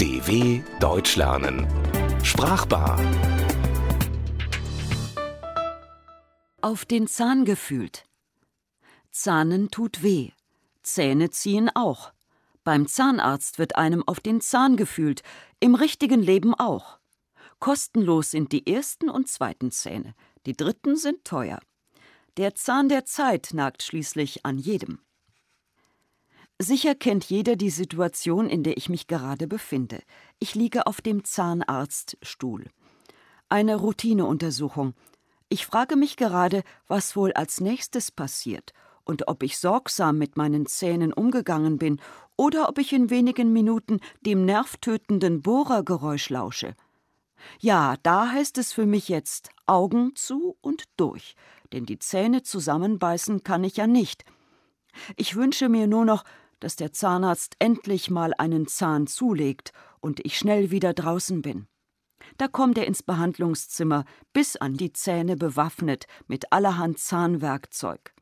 DW Deutsch lernen. Sprachbar. Auf den Zahn gefühlt. Zahnen tut weh. Zähne ziehen auch. Beim Zahnarzt wird einem auf den Zahn gefühlt, im richtigen Leben auch. Kostenlos sind die ersten und zweiten Zähne, die dritten sind teuer. Der Zahn der Zeit nagt schließlich an jedem. Sicher kennt jeder die Situation, in der ich mich gerade befinde. Ich liege auf dem Zahnarztstuhl. Eine Routineuntersuchung. Ich frage mich gerade, was wohl als nächstes passiert und ob ich sorgsam mit meinen Zähnen umgegangen bin oder ob ich in wenigen Minuten dem nervtötenden Bohrergeräusch lausche. Ja, da heißt es für mich jetzt Augen zu und durch, denn die Zähne zusammenbeißen kann ich ja nicht. Ich wünsche mir nur noch, dass der Zahnarzt endlich mal einen Zahn zulegt und ich schnell wieder draußen bin. Da kommt er ins Behandlungszimmer, bis an die Zähne bewaffnet mit allerhand Zahnwerkzeug.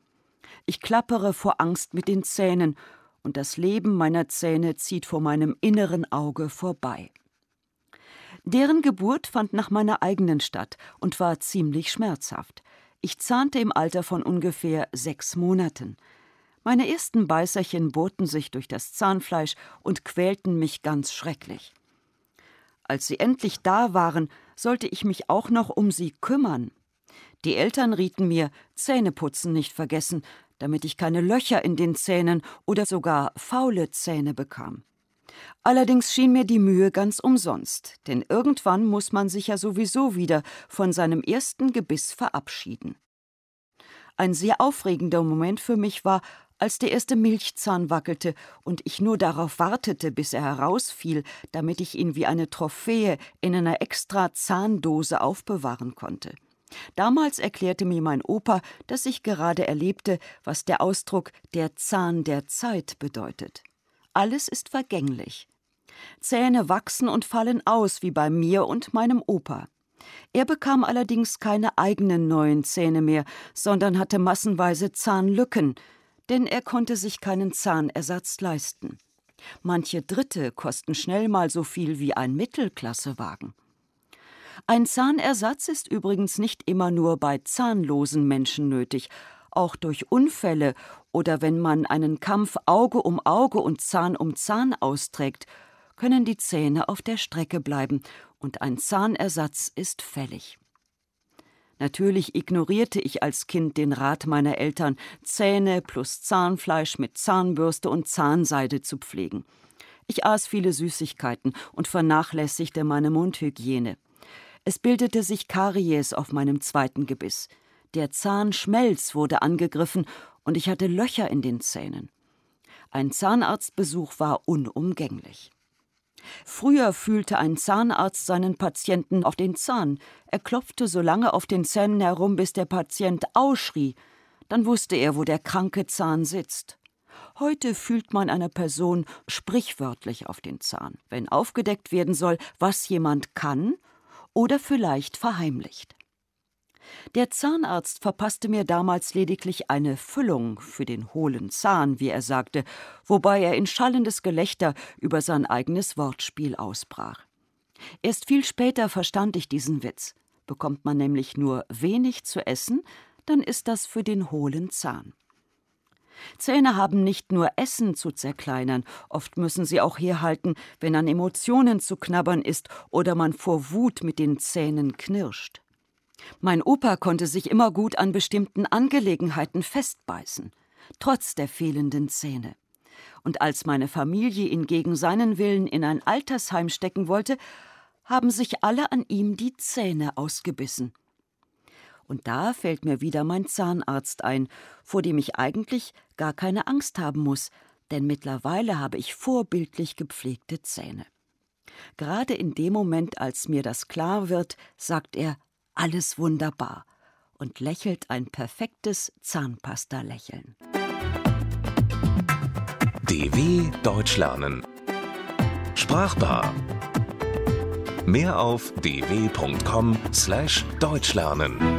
Ich klappere vor Angst mit den Zähnen, und das Leben meiner Zähne zieht vor meinem inneren Auge vorbei. Deren Geburt fand nach meiner eigenen statt und war ziemlich schmerzhaft. Ich zahnte im Alter von ungefähr sechs Monaten. Meine ersten Beißerchen bohrten sich durch das Zahnfleisch und quälten mich ganz schrecklich. Als sie endlich da waren, sollte ich mich auch noch um sie kümmern. Die Eltern rieten mir, Zähneputzen nicht vergessen, damit ich keine Löcher in den Zähnen oder sogar faule Zähne bekam. Allerdings schien mir die Mühe ganz umsonst, denn irgendwann muss man sich ja sowieso wieder von seinem ersten Gebiss verabschieden. Ein sehr aufregender Moment für mich war, als der erste Milchzahn wackelte und ich nur darauf wartete, bis er herausfiel, damit ich ihn wie eine Trophäe in einer extra Zahndose aufbewahren konnte. Damals erklärte mir mein Opa, dass ich gerade erlebte, was der Ausdruck der Zahn der Zeit bedeutet. Alles ist vergänglich. Zähne wachsen und fallen aus, wie bei mir und meinem Opa. Er bekam allerdings keine eigenen neuen Zähne mehr, sondern hatte massenweise Zahnlücken, denn er konnte sich keinen Zahnersatz leisten. Manche Dritte kosten schnell mal so viel wie ein Mittelklassewagen. Ein Zahnersatz ist übrigens nicht immer nur bei zahnlosen Menschen nötig, auch durch Unfälle oder wenn man einen Kampf Auge um Auge und Zahn um Zahn austrägt, können die Zähne auf der Strecke bleiben und ein Zahnersatz ist fällig. Natürlich ignorierte ich als Kind den Rat meiner Eltern, Zähne plus Zahnfleisch mit Zahnbürste und Zahnseide zu pflegen. Ich aß viele Süßigkeiten und vernachlässigte meine Mundhygiene. Es bildete sich Karies auf meinem zweiten Gebiss. Der Zahnschmelz wurde angegriffen und ich hatte Löcher in den Zähnen. Ein Zahnarztbesuch war unumgänglich. Früher fühlte ein Zahnarzt seinen Patienten auf den Zahn. Er klopfte so lange auf den Zähnen herum, bis der Patient ausschrie. Dann wusste er, wo der kranke Zahn sitzt. Heute fühlt man einer Person sprichwörtlich auf den Zahn, wenn aufgedeckt werden soll, was jemand kann oder vielleicht verheimlicht. Der Zahnarzt verpasste mir damals lediglich eine Füllung für den hohlen Zahn, wie er sagte, wobei er in schallendes Gelächter über sein eigenes Wortspiel ausbrach. Erst viel später verstand ich diesen Witz. Bekommt man nämlich nur wenig zu essen, dann ist das für den hohlen Zahn. Zähne haben nicht nur Essen zu zerkleinern, oft müssen sie auch herhalten, wenn an Emotionen zu knabbern ist oder man vor Wut mit den Zähnen knirscht. Mein Opa konnte sich immer gut an bestimmten Angelegenheiten festbeißen, trotz der fehlenden Zähne. Und als meine Familie ihn gegen seinen Willen in ein Altersheim stecken wollte, haben sich alle an ihm die Zähne ausgebissen. Und da fällt mir wieder mein Zahnarzt ein, vor dem ich eigentlich gar keine Angst haben muss, denn mittlerweile habe ich vorbildlich gepflegte Zähne. Gerade in dem Moment, als mir das klar wird, sagt er alles wunderbar und lächelt ein perfektes Zahnpasta-Lächeln. DW Deutsch lernen. Sprachbar. Mehr auf dw.com/deutschlernen.